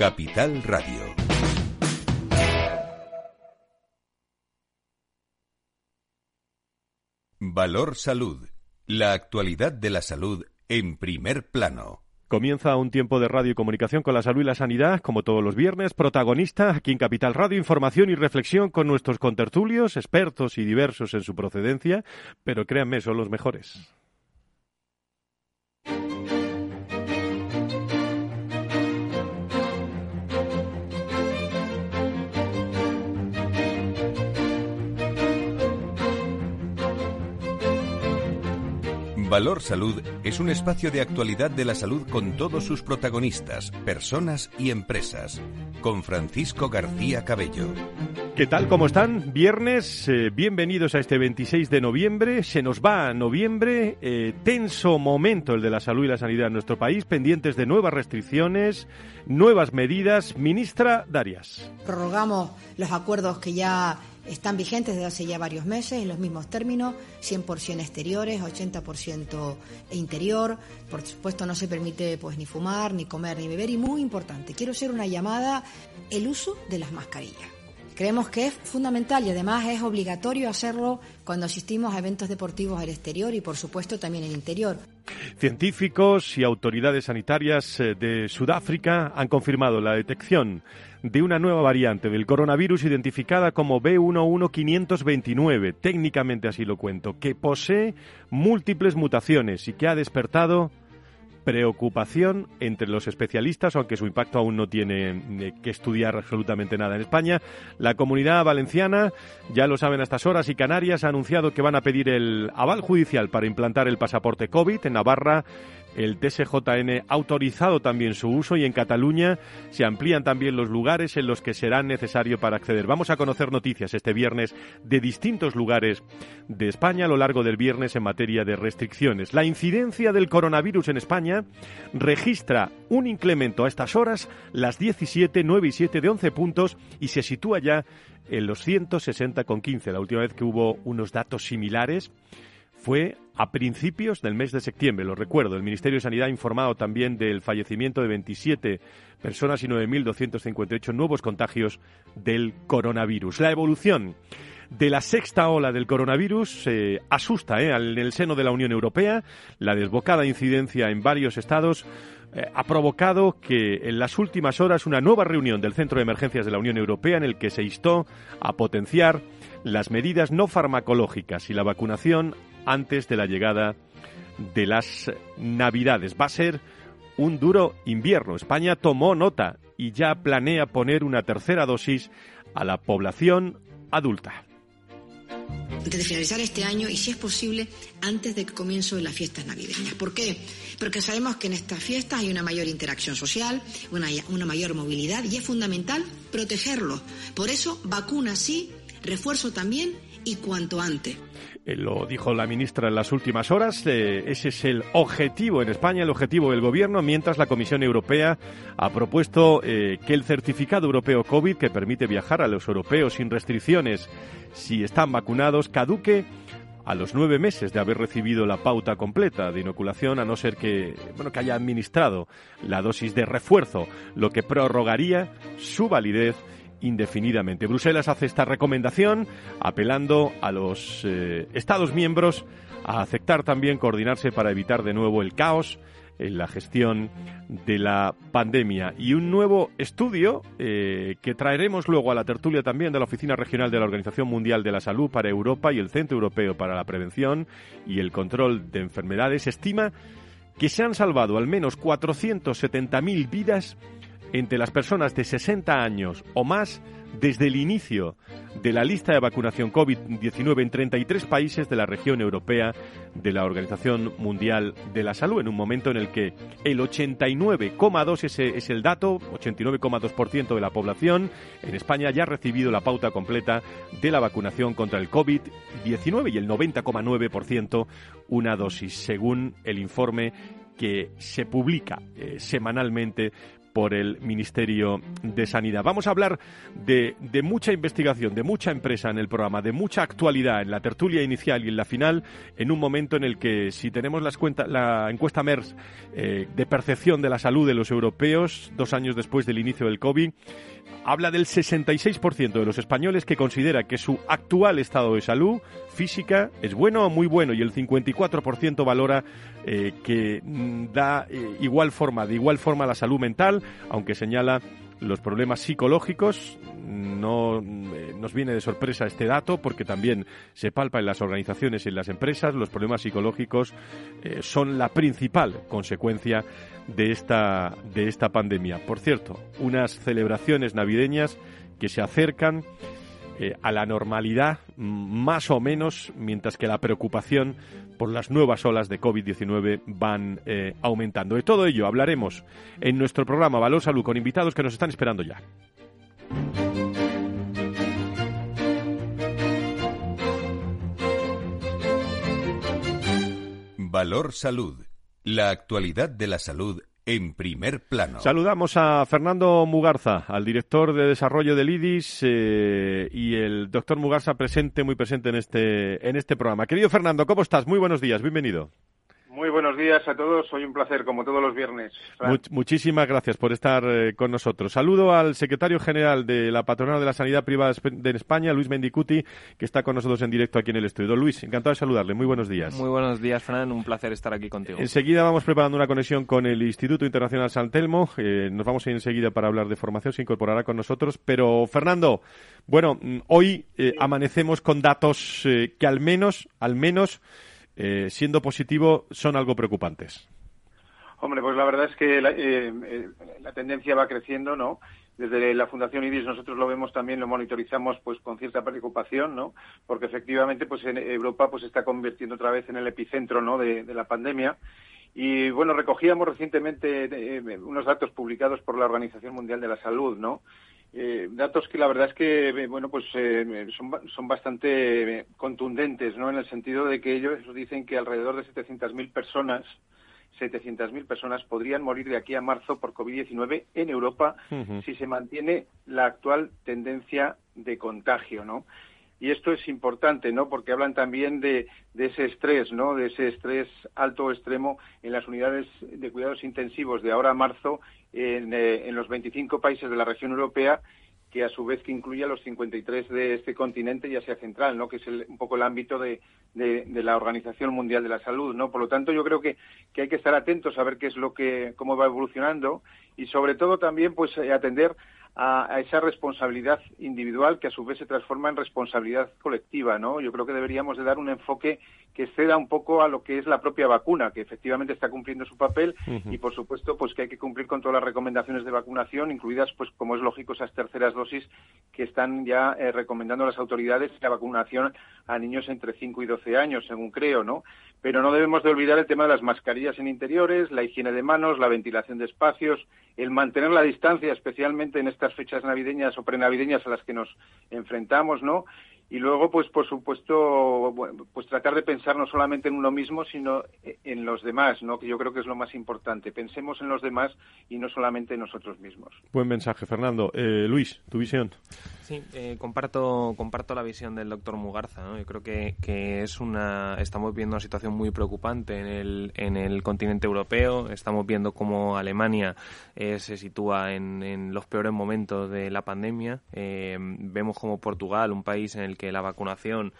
Capital Radio. Valor Salud. La actualidad de la salud en primer plano. Comienza un tiempo de radio y comunicación con la salud y la sanidad, como todos los viernes. Protagonista aquí en Capital Radio, información y reflexión con nuestros contertulios, expertos y diversos en su procedencia, pero créanme, son los mejores. Valor Salud es un espacio de actualidad de la salud con todos sus protagonistas, personas y empresas. Con Francisco García Cabello. ¿Qué tal? ¿Cómo están? Viernes, eh, bienvenidos a este 26 de noviembre. Se nos va a noviembre, eh, tenso momento el de la salud y la sanidad en nuestro país, pendientes de nuevas restricciones, nuevas medidas. Ministra Darias. Prorrogamos los acuerdos que ya están vigentes desde hace ya varios meses en los mismos términos, 100% exteriores, 80% interior. Por supuesto no se permite pues ni fumar, ni comer, ni beber y muy importante, quiero hacer una llamada, el uso de las mascarillas. Creemos que es fundamental y además es obligatorio hacerlo cuando asistimos a eventos deportivos al exterior y por supuesto también en el interior. Científicos y autoridades sanitarias eh, de Sudáfrica han confirmado la detección de una nueva variante del coronavirus identificada como B11529, técnicamente así lo cuento, que posee múltiples mutaciones y que ha despertado preocupación entre los especialistas, aunque su impacto aún no tiene eh, que estudiar absolutamente nada en España. La comunidad valenciana, ya lo saben a estas horas, y Canarias ha anunciado que van a pedir el aval judicial para implantar el pasaporte COVID en Navarra el TSJN ha autorizado también su uso y en Cataluña se amplían también los lugares en los que será necesario para acceder. Vamos a conocer noticias este viernes de distintos lugares de España a lo largo del viernes en materia de restricciones. La incidencia del coronavirus en España registra un incremento a estas horas, las 17, 9 y 7 de 11 puntos y se sitúa ya en los 160,15. La última vez que hubo unos datos similares fue a principios del mes de septiembre, lo recuerdo. El Ministerio de Sanidad ha informado también del fallecimiento de 27 personas y 9.258 nuevos contagios del coronavirus. La evolución de la sexta ola del coronavirus eh, asusta eh, en el seno de la Unión Europea. La desbocada incidencia en varios estados eh, ha provocado que en las últimas horas una nueva reunión del Centro de Emergencias de la Unión Europea en el que se instó a potenciar las medidas no farmacológicas y la vacunación antes de la llegada de las Navidades. Va a ser un duro invierno. España tomó nota y ya planea poner una tercera dosis a la población adulta. Antes de finalizar este año y, si es posible, antes de que comience las fiestas navideñas. ¿Por qué? Porque sabemos que en estas fiestas hay una mayor interacción social, una, una mayor movilidad y es fundamental protegerlos. Por eso, vacuna sí, refuerzo también y cuanto antes. Eh, lo dijo la ministra en las últimas horas. Eh, ese es el objetivo en España, el objetivo del Gobierno, mientras la Comisión Europea ha propuesto eh, que el certificado europeo COVID, que permite viajar a los europeos sin restricciones si están vacunados, caduque a los nueve meses de haber recibido la pauta completa de inoculación, a no ser que, bueno, que haya administrado la dosis de refuerzo, lo que prorrogaría su validez indefinidamente. Bruselas hace esta recomendación apelando a los eh, Estados miembros a aceptar también coordinarse para evitar de nuevo el caos en la gestión de la pandemia. Y un nuevo estudio eh, que traeremos luego a la tertulia también de la Oficina Regional de la Organización Mundial de la Salud para Europa y el Centro Europeo para la Prevención y el Control de Enfermedades estima que se han salvado al menos 470.000 vidas entre las personas de 60 años o más desde el inicio de la lista de vacunación COVID-19 en 33 países de la región europea de la Organización Mundial de la Salud, en un momento en el que el 89,2 ese es el dato, 89,2% de la población en España ya ha recibido la pauta completa de la vacunación contra el COVID-19 y el 90,9% una dosis, según el informe que se publica eh, semanalmente por el Ministerio de Sanidad. Vamos a hablar de, mucha investigación, de mucha empresa en el programa, de mucha actualidad en la tertulia inicial y en la final, en un momento en el que si tenemos las la encuesta MERS eh, de percepción de la salud de los europeos, dos años después del inicio del COVID, habla del 66% de los españoles que considera que su actual estado de salud física es bueno o muy bueno y el 54% valora eh, que mm, da eh, igual forma, de igual forma la salud mental, aunque señala los problemas psicológicos. No eh, nos viene de sorpresa este dato porque también se palpa en las organizaciones y en las empresas. Los problemas psicológicos son la principal consecuencia de esta, de esta pandemia. Por cierto, unas celebraciones navideñas que se acercan eh, a la normalidad más o menos, mientras que la preocupación por las nuevas olas de COVID-19 van eh, aumentando. De todo ello hablaremos en nuestro programa Valor Salud con invitados que nos están esperando ya. Valor Salud. La actualidad de la salud en primer plano. Saludamos a Fernando Mugarza, al director de desarrollo del IDIS eh, y el doctor Mugarza presente, muy presente en este, en este programa. Querido Fernando, ¿cómo estás? Muy buenos días, bienvenido. Muy buenos días a todos. Hoy un placer, como todos los viernes. muchísimas gracias por estar eh, con nosotros. Saludo al secretario general de la Patronal de la Sanidad Privada de España, Luis Mendicuti, que está con nosotros en directo aquí en el estudio. Luis, encantado de saludarle. Muy buenos días. Muy buenos días, Fran. Un placer estar aquí contigo. Enseguida vamos preparando una conexión con el Instituto Internacional San Telmo. Eh, nos vamos a ir enseguida para hablar de formación. Se incorporará con nosotros. Pero, Fernando, bueno, mm, hoy eh, amanecemos con datos que al menos, al menos, eh, siendo positivo, son algo preocupantes. Hombre, pues la verdad es que la, eh, eh, tendencia va creciendo, ¿no? Desde la Fundación IDIS nosotros lo vemos también, lo monitorizamos pues con cierta preocupación, ¿no? Porque efectivamente pues en Europa pues se está convirtiendo otra vez en el epicentro, ¿no? de, la pandemia. Y bueno, recogíamos recientemente unos datos publicados por la Organización Mundial de la Salud, ¿no? Eh, datos que la verdad es que eh, bueno pues eh, son, son bastante contundentes no en el sentido de que ellos dicen que alrededor de 700.000 personas 700.000 personas podrían morir de aquí a marzo por COVID-19 en Europa si se mantiene la actual tendencia de contagio, ¿no? Y esto es importante, ¿no? Porque hablan también de, ese estrés, ¿no? De ese estrés alto o extremo en las unidades de cuidados intensivos de ahora a marzo en, eh, los 25 países de la región europea que a su vez que incluye a los 53 de este continente, ya sea central, ¿no? que es un poco el ámbito de, de, la Organización Mundial de la Salud. ¿no? Por lo tanto, yo creo que, que hay que estar atentos a ver qué es lo que, cómo va evolucionando y sobre todo también pues eh, atender a, esa responsabilidad individual que a su vez se transforma en responsabilidad colectiva, ¿no? Yo creo que deberíamos de dar un enfoque que ceda un poco a lo que es la propia vacuna, que efectivamente está cumpliendo su papel y por supuesto pues que hay que cumplir con todas las recomendaciones de vacunación, incluidas pues como es lógico esas terceras dosis que están ya eh, recomendando las autoridades la vacunación a niños entre 5 y 12 años, según creo, ¿no? Pero no debemos de olvidar el tema de las mascarillas en interiores, la higiene de manos, la ventilación de espacios, el mantener la distancia, especialmente en estas fechas navideñas o prenavideñas a las que nos enfrentamos, ¿no? y luego pues por supuesto pues tratar de pensar no solamente en uno mismo sino en los demás no que yo creo que es lo más importante. Pensemos en los demás y no solamente en nosotros mismos. Buen mensaje Fernando. Eh, Luis tu visión sí eh, comparto comparto la visión del doctor Mugarza yo creo que, que es una estamos viendo una situación muy preocupante en el en el continente europeo. Estamos viendo cómo Alemania eh, se sitúa en, los peores momentos de la pandemia. Vemos como Portugal un país en el que la vacunación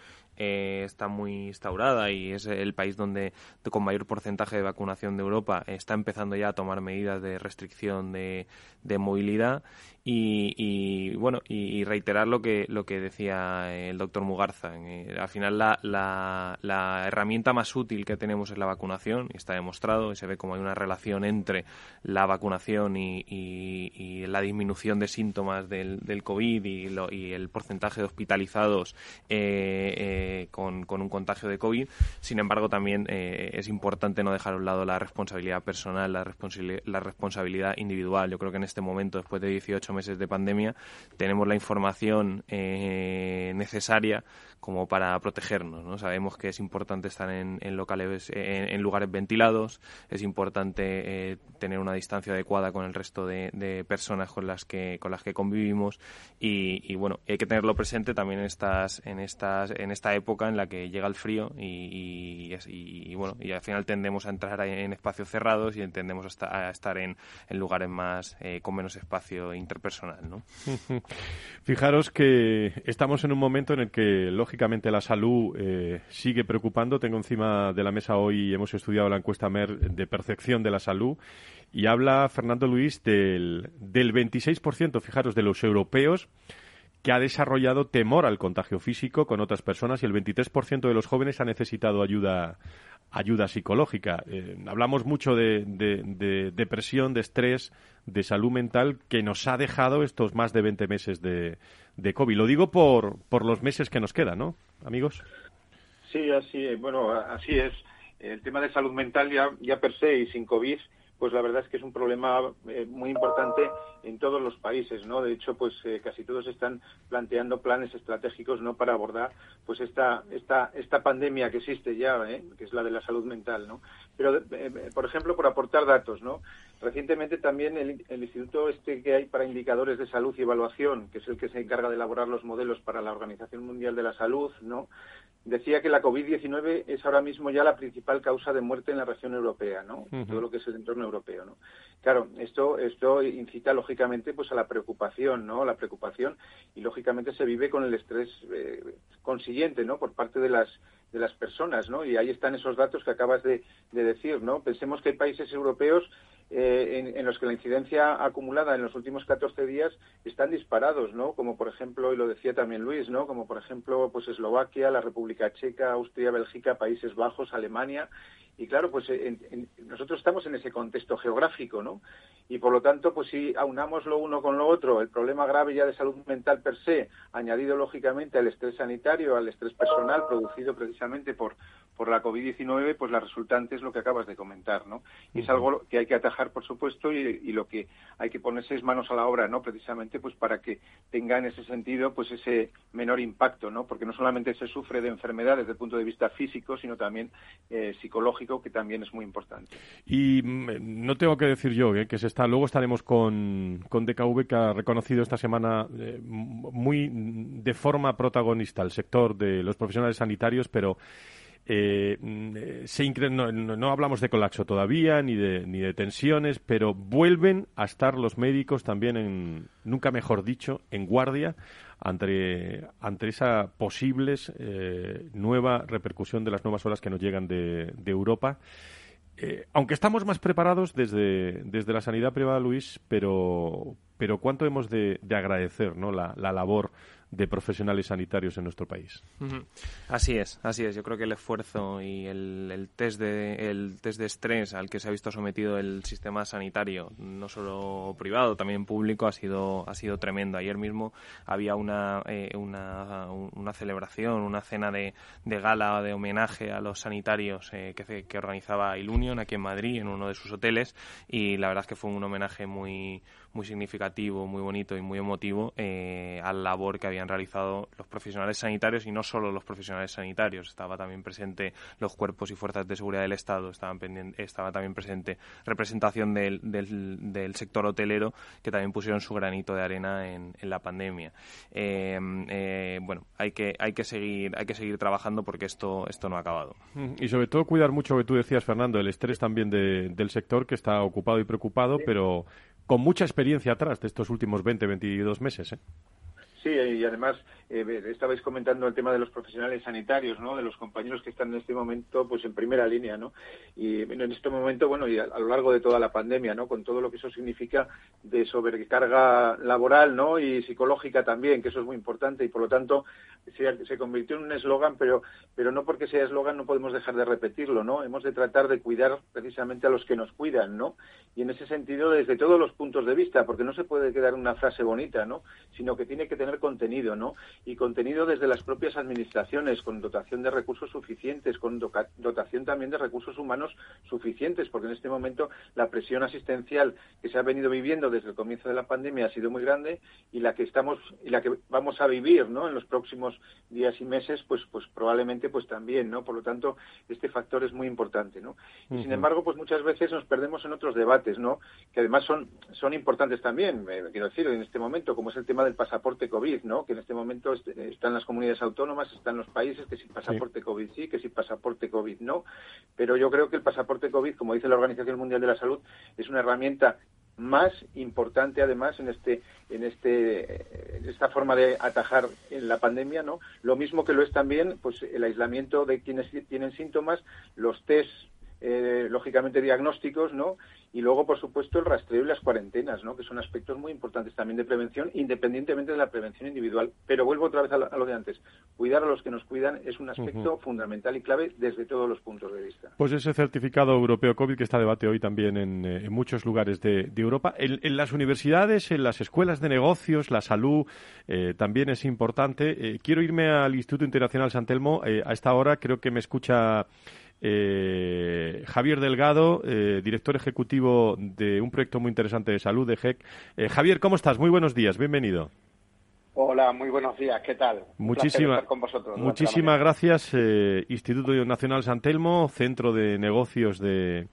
eh, está muy instaurada y es el país donde con mayor porcentaje de vacunación de Europa está empezando ya a tomar medidas de restricción de, de movilidad y, bueno y, reiterar lo que lo que decía el doctor Mugarza eh, al final la, la, herramienta más útil que tenemos es la vacunación y está demostrado y se ve como hay una relación entre la vacunación y, la disminución de síntomas del, COVID y, el porcentaje de hospitalizados eh, eh, con, un contagio de COVID. Sin embargo, también eh, es importante no dejar a un lado la responsabilidad personal, la, la responsabilidad individual. Yo creo que en este momento, después de 18 meses de pandemia, tenemos la información necesaria como para protegernos. ¿no? Sabemos que es importante estar en, locales, en, lugares ventilados, es importante tener una distancia adecuada con el resto de, personas con las que con las que convivimos y, bueno hay que tenerlo presente también en estas en estas en esta época en la que llega el frío y, y, bueno y al final tendemos a entrar en espacios cerrados y tendemos a, estar en, lugares más eh, con menos espacio interpersonal ¿no? fijaros que estamos en un momento en el que lógicamente la salud eh, sigue preocupando tengo encima de la mesa hoy hemos estudiado la encuesta MER de percepción de la salud y habla Fernando Luis del, del 26%, fijaros, de los europeos que ha desarrollado temor al contagio físico con otras personas y el 23% de los jóvenes ha necesitado ayuda, ayuda psicológica. Eh, hablamos mucho de, depresión, de estrés, de salud mental que nos ha dejado estos más de 20 meses de, de COVID. Lo digo por, por los meses que nos quedan, ¿no, amigos? Sí, así, bueno, así es. El tema de salud mental ya, ya per se y sin COVID pues la verdad es que es un problema eh, muy importante en todos los países, ¿no? De hecho, pues eh, casi todos están planteando planes estratégicos, ¿no? Para abordar, pues esta esta esta pandemia que existe ya, ¿eh? que es la de la salud mental, ¿no? Pero, por ejemplo, por aportar datos, ¿no? Recientemente también el, el, instituto este que hay para indicadores de salud y evaluación, que es el que se encarga de elaborar los modelos para la Organización Mundial de la Salud, ¿no? decía que la COVID-19 es ahora mismo ya la principal causa de muerte en la región europea, ¿no? Todo lo que es el entorno europeo, ¿no? Claro, esto esto incita lógicamente pues a la preocupación, ¿no? La preocupación y lógicamente se vive con el estrés eh, consiguiente, ¿no? Por parte de las de las personas, ¿no? Y ahí están esos datos que acabas de, de decir, ¿no? Pensemos que hay países europeos eh, en, los que la incidencia acumulada en los últimos 14 días están disparados, ¿no? Como por ejemplo, y lo decía también Luis, ¿no? Como por ejemplo, pues Eslovaquia, la República Checa, Austria, Bélgica, Países Bajos, Alemania. Y claro, pues nosotros estamos en ese contexto geográfico, ¿no? Y por lo tanto, pues si aunamos lo uno con lo otro, el problema grave ya de salud mental per se, añadido lógicamente al estrés sanitario, al estrés personal producido precisamente por, por la COVID-19, pues la resultante es lo que acabas de comentar, ¿no? Y es algo que hay que atajar, por supuesto, y, lo que hay que ponerse es manos a la obra, ¿no? Precisamente, pues para que tenga en ese sentido, pues ese menor impacto, ¿no? Porque no solamente se sufre de enfermedades desde el punto de vista físico, sino también eh, psicológico, que también es muy importante. Y mm, no tengo que decir yo, ¿eh? que se está, luego estaremos con, con DKV, que ha reconocido esta semana eh, muy de forma protagonista el sector de los profesionales sanitarios, pero eh, no, hablamos de colapso todavía, ni de, ni de tensiones, pero vuelven a estar los médicos también, en, nunca mejor dicho, en guardia ante, ante esa posible eh, nueva repercusión de las nuevas olas que nos llegan de, Europa. Eh, aunque estamos más preparados desde, desde la sanidad privada, Luis, pero, pero cuánto hemos de, agradecer ¿no? la, la labor de profesionales sanitarios en nuestro país. Así es, así es. Yo creo que el esfuerzo y el, test de, el test de estrés al que se ha visto sometido el sistema sanitario, no solo privado, también público, ha sido, ha sido tremendo. Ayer mismo había una, eh, una, una, celebración, una cena de, de gala de homenaje a los sanitarios eh, que, que organizaba Ilunion aquí en Madrid, en uno de sus hoteles, y la verdad es que fue un homenaje muy, muy significativo, muy bonito y muy emotivo eh, a la labor que habían realizado los profesionales sanitarios y no solo los profesionales sanitarios. Estaba también presente los cuerpos y fuerzas de seguridad del Estado, estaban estaba también presente representación del, del, sector hotelero que también pusieron su granito de arena en, la pandemia. Eh, eh, bueno, hay que, hay que seguir, hay que seguir trabajando porque esto, esto no ha acabado. Y sobre todo cuidar mucho lo que tú decías, Fernando, el estrés también del sector que está ocupado y preocupado, pero con mucha experiencia atrás de estos últimos 20, 22 meses. ¿eh? Sí, y además eh, estabais comentando el tema de los profesionales sanitarios, ¿no? De los compañeros que están en este momento, pues en primera línea, ¿no? Y en este momento, bueno, y a, lo largo de toda la pandemia, ¿no? Con todo lo que eso significa de sobrecarga laboral, ¿no? Y psicológica también, que eso es muy importante y por lo tanto se, se convirtió en un eslogan, pero pero no porque sea eslogan no podemos dejar de repetirlo, ¿no? Hemos de tratar de cuidar precisamente a los que nos cuidan, ¿no? Y en ese sentido desde todos los puntos de vista, porque no se puede quedar una frase bonita, ¿no? Sino que tiene que tener tener contenido, ¿no? Y contenido desde las propias administraciones, con dotación de recursos suficientes, con dotación también de recursos humanos suficientes, porque en este momento la presión asistencial que se ha venido viviendo desde el comienzo de la pandemia ha sido muy grande y la que estamos y la que vamos a vivir, ¿no? En los próximos días y meses, pues, pues probablemente, pues también, ¿no? Por lo tanto, este factor es muy importante, ¿no? Y sin embargo, pues muchas veces nos perdemos en otros debates, ¿no? Que además son son importantes también, quiero decir, en este momento, como es el tema del pasaporte COVID, ¿no? Que en este momento están las comunidades autónomas, están los países que sin pasaporte COVID sí, que sin pasaporte COVID no. Pero yo creo que el pasaporte COVID, como dice la Organización Mundial de la Salud, es una herramienta más importante además en este en este en esta forma de atajar en la pandemia no lo mismo que lo es también pues el aislamiento de quienes tienen síntomas los test eh, lógicamente diagnósticos, ¿no? Y luego, por supuesto, el rastreo y las cuarentenas, ¿no? Que son aspectos muy importantes también de prevención, independientemente de la prevención individual. Pero vuelvo otra vez a lo, de antes. Cuidar a los que nos cuidan es un aspecto fundamental y clave desde todos los puntos de vista. Pues ese certificado europeo COVID que está a debate hoy también en, eh, muchos lugares de, Europa. En, las universidades, en las escuelas de negocios, la salud eh, también es importante. quiero irme al Instituto Internacional San Telmo. a esta hora creo que me escucha eh, Javier Delgado, eh, director ejecutivo de un proyecto muy interesante de salud de GEC. Eh, Javier, ¿cómo estás? Muy buenos días, bienvenido. Hola, muy buenos días, ¿qué tal? Muchísimas muchísimas gracias, Instituto Nacional San Telmo, Centro de Negocios de,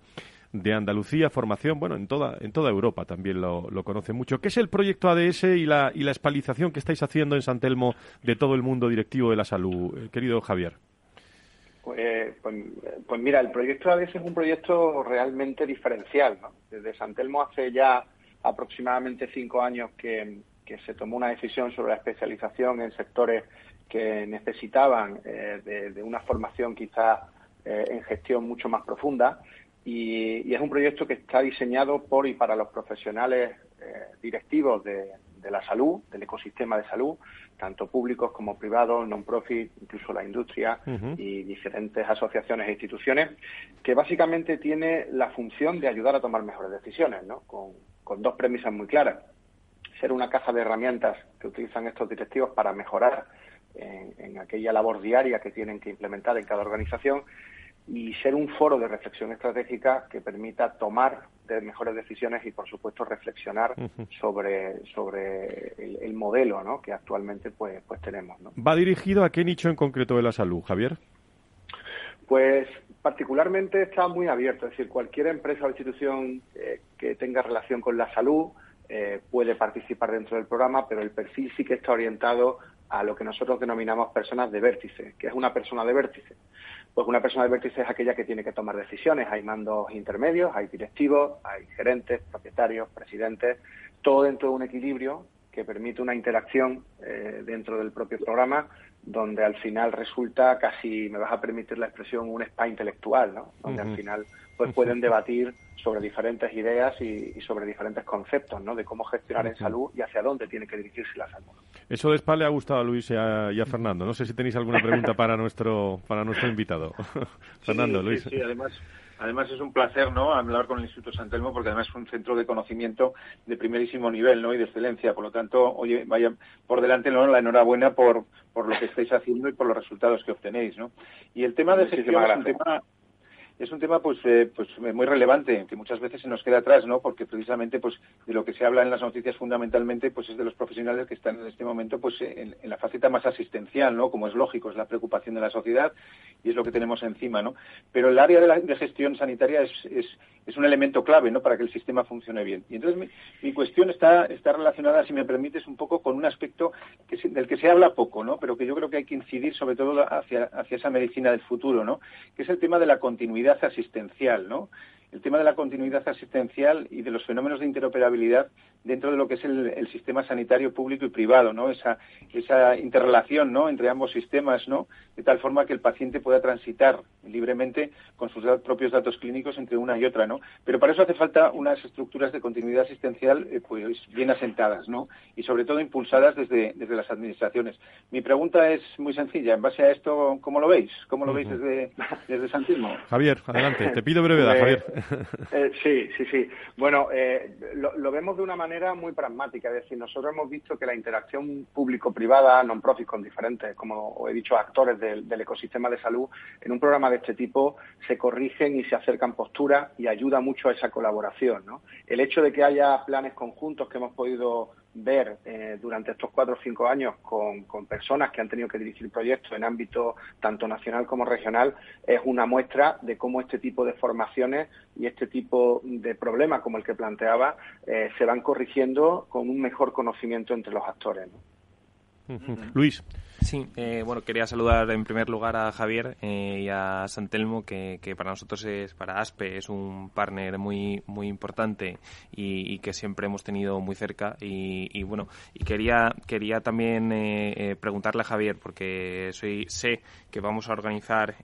de Andalucía, formación, bueno, en toda, en toda Europa también lo, lo conoce mucho. ¿Qué es el proyecto ADS y la, y la espalización que estáis haciendo en San Telmo de todo el mundo directivo de la salud, querido Javier? Pues, pues, pues, mira, el proyecto ADS es un proyecto realmente diferencial. Desde San Telmo hace ya aproximadamente cinco años que, se tomó una decisión sobre la especialización en sectores que necesitaban eh, de, una formación quizás eh, en gestión mucho más profunda y, es un proyecto que está diseñado por y para los profesionales eh, directivos de, de la salud, del ecosistema de salud, tanto públicos como privados, non-profit, incluso la industria y diferentes asociaciones e instituciones, que básicamente tiene la función de ayudar a tomar mejores decisiones, ¿no? con, dos premisas muy claras. Ser una caja de herramientas que utilizan estos directivos para mejorar en aquella labor diaria que tienen que implementar en cada organización y ser un foro de reflexión estratégica que permita tomar de mejores decisiones y, por supuesto, reflexionar sobre, sobre el, modelo ¿no? que actualmente pues, pues tenemos. ¿no? ¿Va dirigido a qué nicho en concreto de la salud, Javier? Pues particularmente está muy abierto, es decir, cualquier empresa o institución eh, que tenga relación con la salud eh, puede participar dentro del programa, pero el perfil sí que está orientado a lo que nosotros denominamos personas de vértice, que es una persona de vértice. Pues una persona de vértice es aquella que tiene que tomar decisiones. Hay mandos intermedios, hay directivos, hay gerentes, propietarios, presidentes, todo dentro de un equilibrio que permite una interacción eh, dentro del propio programa donde al final resulta casi, me vas a permitir la expresión, un spa intelectual, ¿no? Donde al final pues pueden debatir sobre diferentes ideas y, sobre diferentes conceptos, ¿no? De cómo gestionar en salud y hacia dónde tiene que dirigirse la salud. Eso de spa le ha gustado a Luis y a, Fernando. No sé si tenéis alguna pregunta para nuestro para nuestro invitado. Fernando, Luis. Sí, además Además es un placer, ¿no? Hablar con el Instituto San Telmo porque además es un centro de conocimiento de primerísimo nivel, ¿no? Y de excelencia. Por lo tanto, oye, vaya por delante, ¿no? La enhorabuena por por lo que estáis haciendo y por los resultados que obtenéis, ¿no? Y el tema de gestión es un tema es un tema pues eh, pues muy relevante que muchas veces se nos queda atrás no porque precisamente pues de lo que se habla en las noticias fundamentalmente pues es de los profesionales que están en este momento pues en, la faceta más asistencial no como es lógico es la preocupación de la sociedad y es lo que tenemos encima no pero el área de, la, gestión sanitaria es, un elemento clave no para que el sistema funcione bien. Y entonces mi, cuestión está relacionada si me permites un poco con un aspecto del que se habla poco no pero que yo creo que hay que incidir sobre todo hacia hacia esa medicina del futuro no que es el tema de la continuidad asistencial, ¿no? El tema de la continuidad asistencial y de los fenómenos de interoperabilidad dentro de lo que es el, sistema sanitario público y privado, ¿no? Esa, esa interrelación, ¿no? Entre ambos sistemas, ¿no? De tal forma que el paciente pueda transitar libremente con sus propios datos clínicos entre una y otra, ¿no? Pero para eso hace falta unas estructuras de continuidad asistencial, eh, pues, bien asentadas, ¿no? Y sobre todo impulsadas desde, desde las administraciones. Mi pregunta es muy sencilla. En base a esto, ¿cómo lo veis? ¿Cómo lo veis desde, desde Santismo? Javier, adelante. Te pido brevedad, pues, Javier. Eh, sí, sí, sí. Bueno, eh, lo, vemos de una manera muy pragmática. Es decir, nosotros hemos visto que la interacción público-privada, non-profit con diferentes, como he dicho, actores del, del, ecosistema de salud, en un programa de este tipo se corrigen y se acercan posturas y ayuda mucho a esa colaboración. ¿no? El hecho de que haya planes conjuntos que hemos podido ver eh, durante estos cuatro o cinco años con, personas que han tenido que dirigir proyectos en ámbito tanto nacional como regional es una muestra de cómo este tipo de formaciones y este tipo de problemas como el que planteaba eh, se van corrigiendo con un mejor conocimiento entre los actores. Luis. Sí, eh, bueno, quería saludar en primer lugar a Javier eh, y a Santelmo, que, que, para nosotros es, para ASPE, es un partner muy, muy importante y, que siempre hemos tenido muy cerca. Y, bueno, y quería, quería también eh, preguntarle a Javier, porque soy, sé que vamos a organizar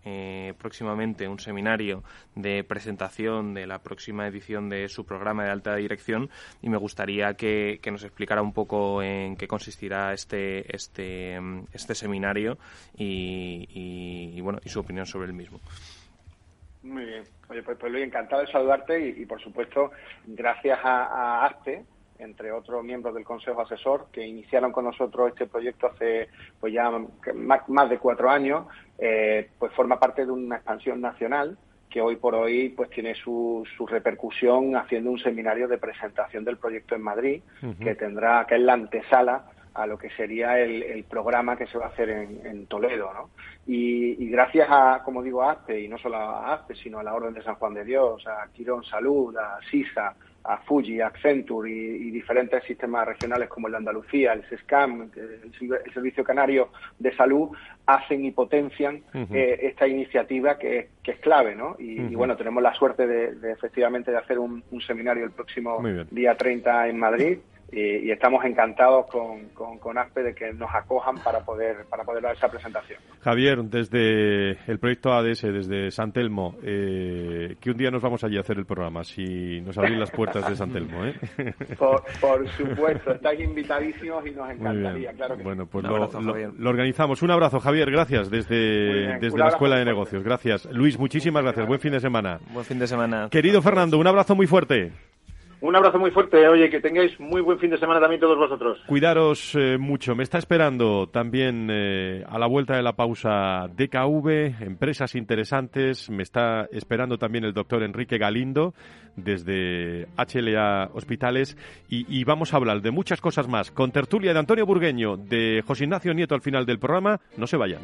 próximamente un seminario de presentación de la próxima edición de su programa de alta dirección y me gustaría que, que nos explicara un poco en qué consistirá este, este, este este seminario y, bueno y su opinión sobre el mismo. Muy bien. Oye, pues, pues Luis, encantado de saludarte y, por supuesto, gracias a, a entre otros miembros del Consejo Asesor, que iniciaron con nosotros este proyecto hace pues ya más, de cuatro años, eh, pues forma parte de una expansión nacional que hoy por hoy pues tiene su, su repercusión haciendo un seminario de presentación del proyecto en Madrid, que tendrá, que es la antesala a lo que sería el, programa que se va a hacer en, Toledo, ¿no? Y, gracias a, como digo, a ASPE, y no solo a ASPE, sino a la Orden de San Juan de Dios, a Quirón Salud, a SISA, a Fuji, a Accenture y, diferentes sistemas regionales como el de Andalucía, el SESCAM, el, Servicio Canario de Salud, hacen y potencian eh, esta iniciativa que, es clave, ¿no? Y, bueno, tenemos la suerte de, efectivamente de hacer un, un seminario el próximo día 30 en Madrid y, estamos encantados con, con, ASPE de que nos acojan para poder, para poder dar esa presentación. Javier, desde el proyecto ADS, desde San Telmo, eh, que un día nos vamos allí a hacer el programa, si nos abren las puertas de San Telmo. ¿eh? Por, supuesto, estáis invitadísimos y nos encantaría, claro que Bueno, pues lo, organizamos. Un abrazo, Javier, gracias, desde, desde la Escuela de Negocios. Gracias. Luis, muchísimas gracias. Buen fin de semana. Buen fin de semana. Querido Fernando, un abrazo muy fuerte. Un abrazo muy fuerte. Oye, que tengáis muy buen fin de semana también todos vosotros. Cuidaros eh, mucho. Me está esperando también eh, a la vuelta de la pausa DKV, empresas interesantes. Me está esperando también el doctor Enrique Galindo desde HLA Hospitales. Y, y vamos a hablar de muchas cosas más. Con tertulia de Antonio Burgueño, de José Ignacio Nieto al final del programa. No se vayan.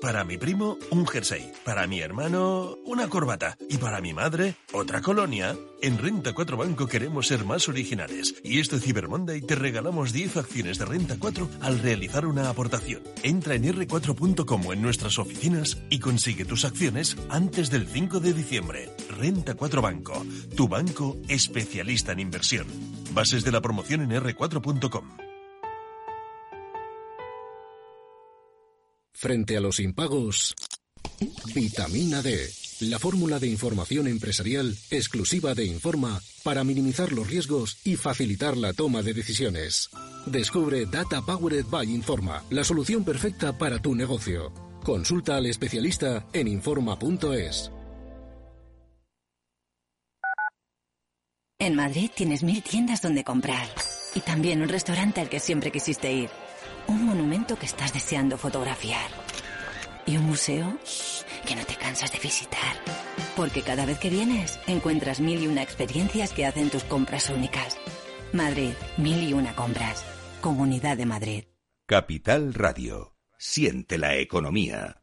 Para mi primo, un jersey. Para mi hermano, una corbata. Y para mi madre, otra colonia. En Renta 4 Banco queremos ser más originales. Y este Cyber Monday te regalamos 10 acciones de Renta 4 al realizar una aportación. Entra en r4.com o en nuestras oficinas y consigue tus acciones antes del 5 de diciembre. Renta 4 Banco, tu banco especialista en inversión. Bases de la promoción en r4.com. Frente a los impagos, vitamina D, la fórmula de información empresarial exclusiva de Informa para minimizar los riesgos y facilitar la toma de decisiones. Descubre Data Powered by Informa, la solución perfecta para tu negocio. Consulta al especialista en Informa.es. En Madrid tienes mil tiendas donde comprar y también un restaurante al que siempre quisiste ir un monumento que estás deseando fotografiar. Y un museo que no te cansas de visitar. Porque cada vez que vienes, encuentras mil y una experiencias que hacen tus compras únicas. Madrid, mil y una compras. Comunidad de Madrid. Capital Radio. Siente la economía.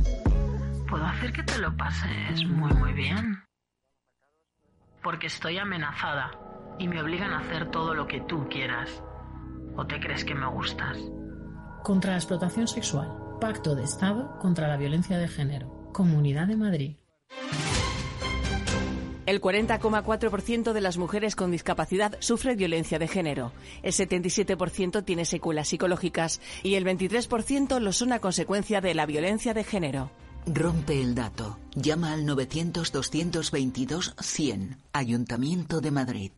Hacer que te lo pases muy muy bien. Porque estoy amenazada y me obligan a hacer todo lo que tú quieras. ¿O te crees que me gustas? Contra la explotación sexual. Pacto de Estado contra la violencia de género. Comunidad de Madrid. El 40,4% de las mujeres con discapacidad sufre violencia de género. El 77% tiene secuelas psicológicas y el 23% lo son a consecuencia de la violencia de género. Rompe el dato. Llama al 900-222-100. Ayuntamiento de Madrid.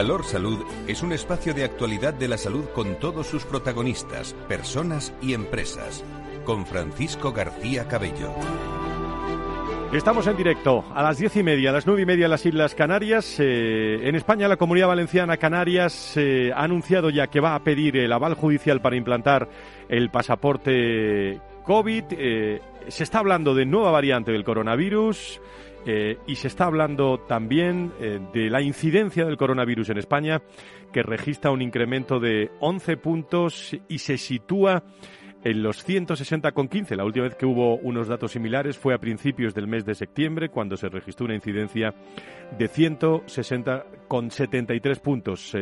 Valor Salud es un espacio de actualidad de la salud con todos sus protagonistas, personas y empresas. Con Francisco García Cabello. Estamos en directo a las diez y media, a las nueve y media en las Islas Canarias. Eh, en España, la Comunidad Valenciana Canarias eh, ha anunciado ya que va a pedir el aval judicial para implantar el pasaporte COVID. Eh, se está hablando de nueva variante del coronavirus. Eh, y se está hablando también eh, de la incidencia del coronavirus en España, que registra un incremento de 11 puntos y se sitúa en los 160,15. La última vez que hubo unos datos similares fue a principios del mes de septiembre, cuando se registró una incidencia de 160,73 puntos.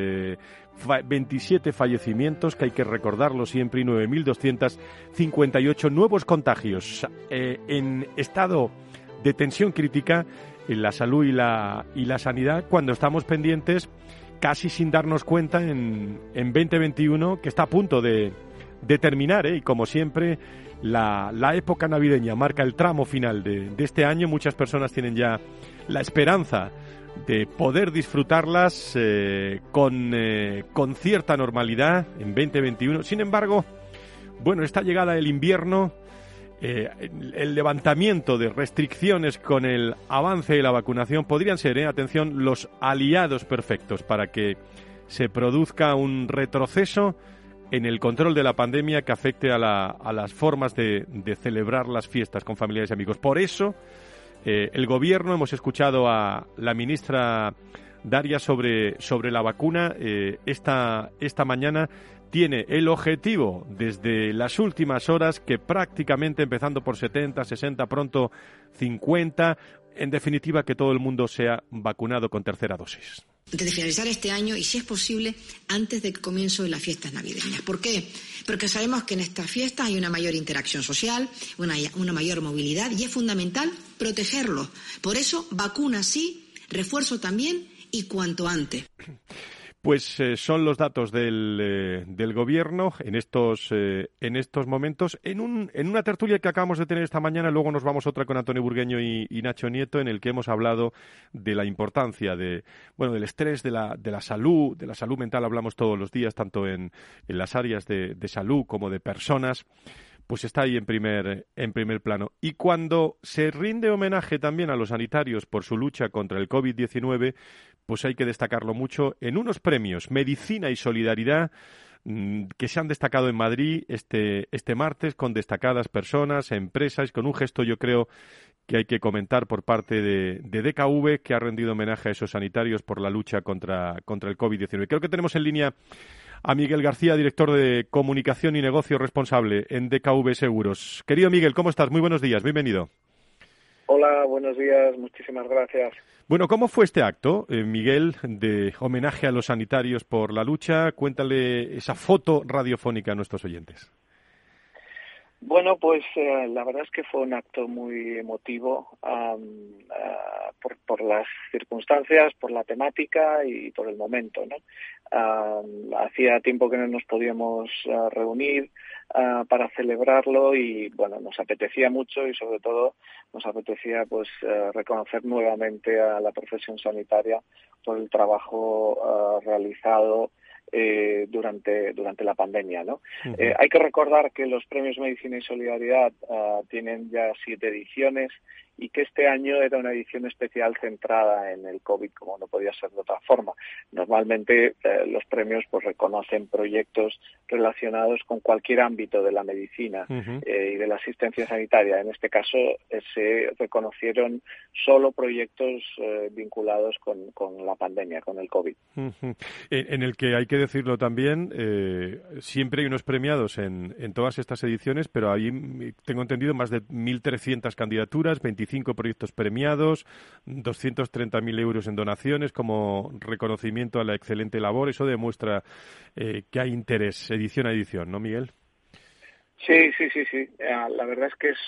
27 eh, fallecimientos, que hay que recordarlo siempre, y 9.258 nuevos contagios. en estado de tensión crítica en la salud y la, y la sanidad cuando estamos pendientes, casi sin darnos cuenta, en, en 2021, que está a punto de, de terminar, ¿eh? y como siempre, la, la, época navideña marca el tramo final de, de, este año. Muchas personas tienen ya la esperanza de poder disfrutarlas eh, con, eh, con cierta normalidad en 2021. Sin embargo, bueno, esta llegada del invierno eh, el levantamiento de restricciones con el avance de la vacunación podrían ser, eh, atención, los aliados perfectos para que se produzca un retroceso en el control de la pandemia que afecte a, las formas de, celebrar las fiestas con familiares y amigos. Por eso, eh, el Gobierno, hemos escuchado a la ministra Daria sobre, sobre la vacuna esta, esta mañana tiene el objetivo desde las últimas horas que prácticamente empezando por 70, 60, pronto 50, en definitiva que todo el mundo sea vacunado con tercera dosis. Antes de finalizar este año y si es posible antes del comienzo de las fiestas navideñas. ¿Por qué? Porque sabemos que en estas fiestas hay una mayor interacción social, una, una mayor movilidad y es fundamental protegerlos. Por eso vacuna sí, refuerzo también y cuanto antes. Pues eh, son los datos del, eh, del gobierno en estos, eh, en estos momentos. En, un, en una tertulia que acabamos de tener esta mañana, luego nos vamos otra con Antonio Burgueño y, Nacho Nieto, en el que hemos hablado de la importancia de, bueno, del estrés, de la, de la salud, de la salud mental hablamos todos los días, tanto en, en las áreas de, de salud como de personas pues está ahí en primer, en primer plano. Y cuando se rinde homenaje también a los sanitarios por su lucha contra el COVID-19, pues hay que destacarlo mucho en unos premios Medicina y Solidaridad mm, que se han destacado en Madrid este, este martes con destacadas personas, empresas, con un gesto yo creo que hay que comentar por parte de, de DKV que ha rendido homenaje a esos sanitarios por la lucha contra, contra el COVID-19. Creo que tenemos en línea a Miguel García, director de Comunicación y Negocio responsable en DKV Seguros. Querido Miguel, ¿cómo estás? Muy buenos días, bienvenido. Hola, buenos días, muchísimas gracias. Bueno, ¿cómo fue este acto, eh, Miguel, de homenaje a los sanitarios por la lucha? Cuéntale esa foto radiofónica a nuestros oyentes. Bueno, pues eh, la verdad es que fue un acto muy emotivo por, las circunstancias, por la temática y por el momento. ¿no? hacía tiempo que no nos podíamos eh, reunir para celebrarlo y bueno, nos apetecía mucho y sobre todo nos apetecía pues eh, reconocer nuevamente a la profesión sanitaria por el trabajo realizado eh, durante, durante la pandemia. ¿no? Eh, hay que recordar que los premios Medicina y Solidaridad ah, tienen ya siete ediciones y que este año era una edición especial centrada en el COVID, como no podía ser de otra forma. Normalmente eh, los premios pues reconocen proyectos relacionados con cualquier ámbito de la medicina eh, y de la asistencia sanitaria. En este caso eh, se reconocieron solo proyectos vinculados con, la pandemia, con el COVID. en, el que hay que decirlo también, siempre hay unos premiados en, en todas estas ediciones, pero ahí tengo entendido más de 1.300 candidaturas, 25 cinco proyectos premiados, 230.000 euros en donaciones como reconocimiento a la excelente labor. Eso demuestra eh, que hay interés edición a edición, ¿no, Miguel? Sí, sí, sí, sí. Eh, la verdad es que es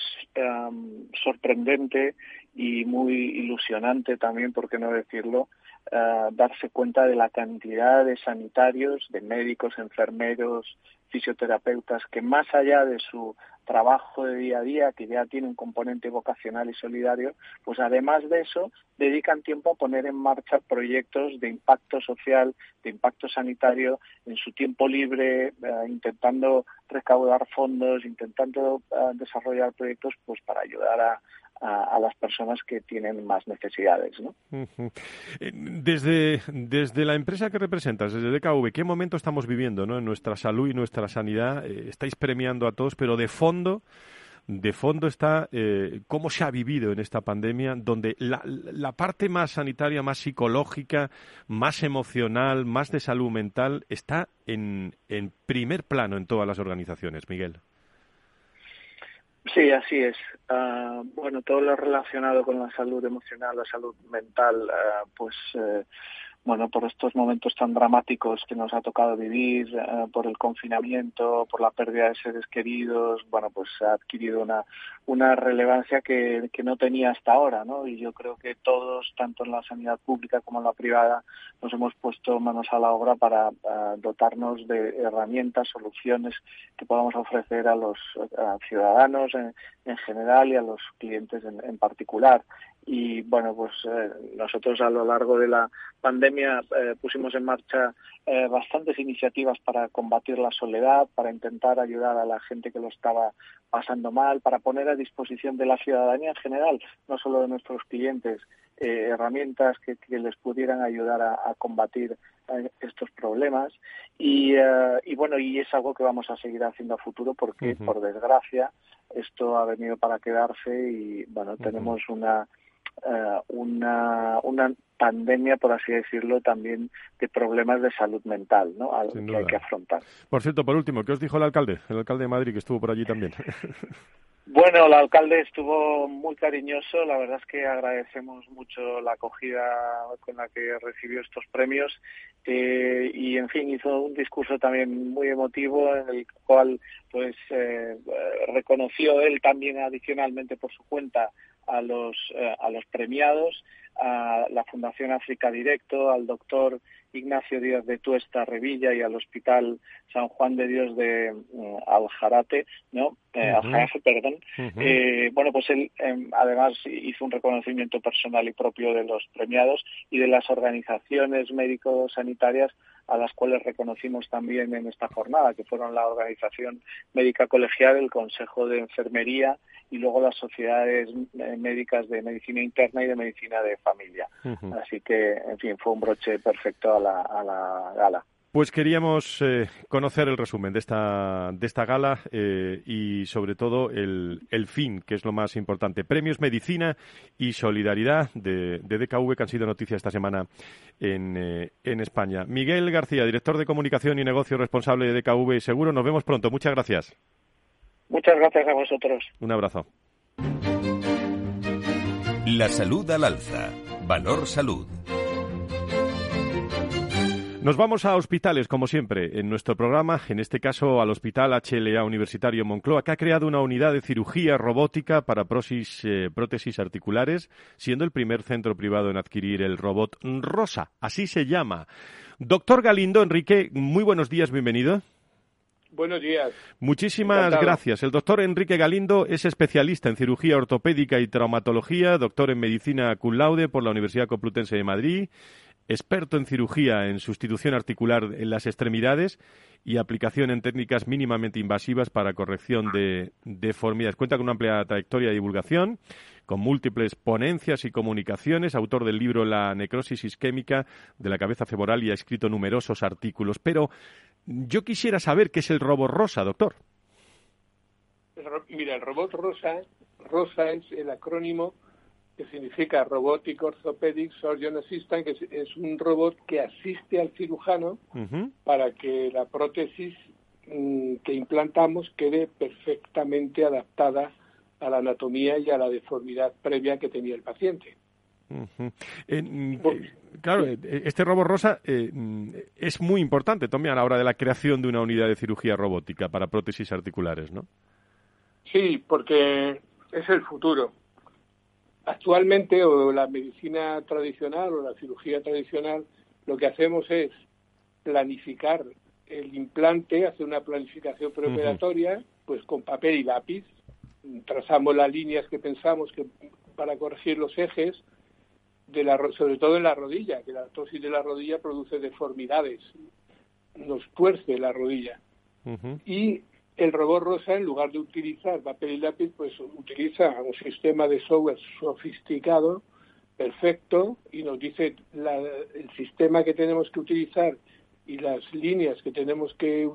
sorprendente y muy ilusionante también, por qué no decirlo, eh, darse cuenta de la cantidad de sanitarios, de médicos, enfermeros, fisioterapeutas que más allá de su trabajo de día a día, que ya tiene un componente vocacional y solidario, pues además de eso, dedican tiempo a poner en marcha proyectos de impacto social, de impacto sanitario, en su tiempo libre, eh, intentando recaudar fondos, intentando eh, desarrollar proyectos pues para ayudar a, a, las personas que tienen más necesidades. ¿no? Eh, desde, desde la empresa que representas, desde DKV, ¿qué momento estamos viviendo ¿no? en nuestra salud y nuestra sanidad? Eh, estáis premiando a todos, pero de fondo de fondo está eh, cómo se ha vivido en esta pandemia, donde la, la, parte más sanitaria, más psicológica, más emocional, más de salud mental, está en, en primer plano en todas las organizaciones, Miguel. Sí, así es. Ah, bueno, todo lo relacionado con la salud emocional, la salud mental, ah, pues eh, bueno, por estos momentos tan dramáticos que nos ha tocado vivir, eh, por el confinamiento, por la pérdida de seres queridos, bueno, pues ha adquirido una, una relevancia que, que no tenía hasta ahora, ¿no? Y yo creo que todos, tanto en la sanidad pública como en la privada, nos hemos puesto manos a la obra para dotarnos de herramientas, soluciones que podamos ofrecer a los ciudadanos en, en, general y a los clientes en, en particular y bueno pues eh, nosotros a lo largo de la pandemia eh, pusimos en marcha eh, bastantes iniciativas para combatir la soledad para intentar ayudar a la gente que lo estaba pasando mal para poner a disposición de la ciudadanía en general no solo de nuestros clientes herramientas que, les pudieran ayudar a, combatir estos problemas. Y, y, bueno y es algo que vamos a seguir haciendo a futuro porque por desgracia esto ha venido para quedarse y bueno tenemos una eh, una, una pandemia, por así decirlo, también de problemas de salud mental, ¿no? Que hay que afrontar. Por cierto, por último, ¿qué os dijo el alcalde? El alcalde de Madrid, que estuvo por allí también. Bueno, el alcalde estuvo muy cariñoso. La verdad es que agradecemos mucho la acogida con la que recibió estos premios. Eh, y, en fin, hizo un discurso también muy emotivo en el cual, pues, eh, reconoció él también adicionalmente por su cuenta a los, eh, a los premiados, a la Fundación África Directo, al doctor Ignacio Díaz de Tuesta Revilla y al Hospital San Juan de Dios de uh, Aljarate, ¿no? Eh, perdón. eh, bueno, pues él em, además hizo un reconocimiento personal y propio de los premiados y de las organizaciones médico-sanitarias a las cuales reconocimos también en esta jornada, que fueron la Organización Médica Colegial, el Consejo de Enfermería y luego las sociedades eh, médicas de medicina interna y de medicina de familia. Así que, en fin, fue un broche perfecto a la, a la gala. Pues queríamos eh, conocer el resumen de esta, de esta gala eh, y sobre todo el, el, fin, que es lo más importante. Premios Medicina y Solidaridad de, de DKV que han sido noticia esta semana en, eh, en, España. Miguel García, director de Comunicación y Negocio responsable de DKV Seguro. Nos vemos pronto. Muchas gracias. Muchas gracias a vosotros. Un abrazo. La salud al alza. Valor Salud. Nos vamos a hospitales, como siempre, en nuestro programa, en este caso al Hospital HLA Universitario Moncloa, que ha creado una unidad de cirugía robótica para eh, prótesis articulares, siendo el primer centro privado en adquirir el robot Rosa, así se llama. Doctor Galindo, Enrique, muy buenos días, bienvenido. Buenos días. Muchísimas gracias. El doctor Enrique Galindo es especialista en cirugía ortopédica y traumatología, doctor en medicina cum laude por la Universidad Complutense de Madrid, experto en cirugía en sustitución articular en las extremidades y aplicación en técnicas mínimamente invasivas para corrección de deformidades. Cuenta con una amplia trayectoria de divulgación, con múltiples ponencias y comunicaciones, autor del libro La necrosis isquémica de la cabeza femoral y ha escrito numerosos artículos. Pero yo quisiera saber qué es el robot rosa, doctor. Mira, el robot rosa, rosa es el acrónimo que significa Robotic Orthopedic Surgeon Assistant, que es, un robot que asiste al cirujano para que la prótesis mm, que implantamos quede perfectamente adaptada a la anatomía y a la deformidad previa que tenía el paciente. Eh, claro, eh, este robot rosa eh, mm, es muy importante también a la hora de la creación de una unidad de cirugía robótica para prótesis articulares, ¿no? Sí, porque es el futuro. Actualmente, o la medicina tradicional o la cirugía tradicional, lo que hacemos es planificar el implante, hacer una planificación preoperatoria, pues con papel y lápiz, trazamos las líneas que pensamos que para corregir los ejes, de la, sobre todo en la rodilla, que la tosis de la rodilla produce deformidades, nos tuerce la rodilla. Y el robot rosa, en lugar de utilizar papel y lápiz, pues utiliza un sistema de software sofisticado, perfecto, y nos dice el sistema que tenemos que utilizar y las líneas que tenemos que,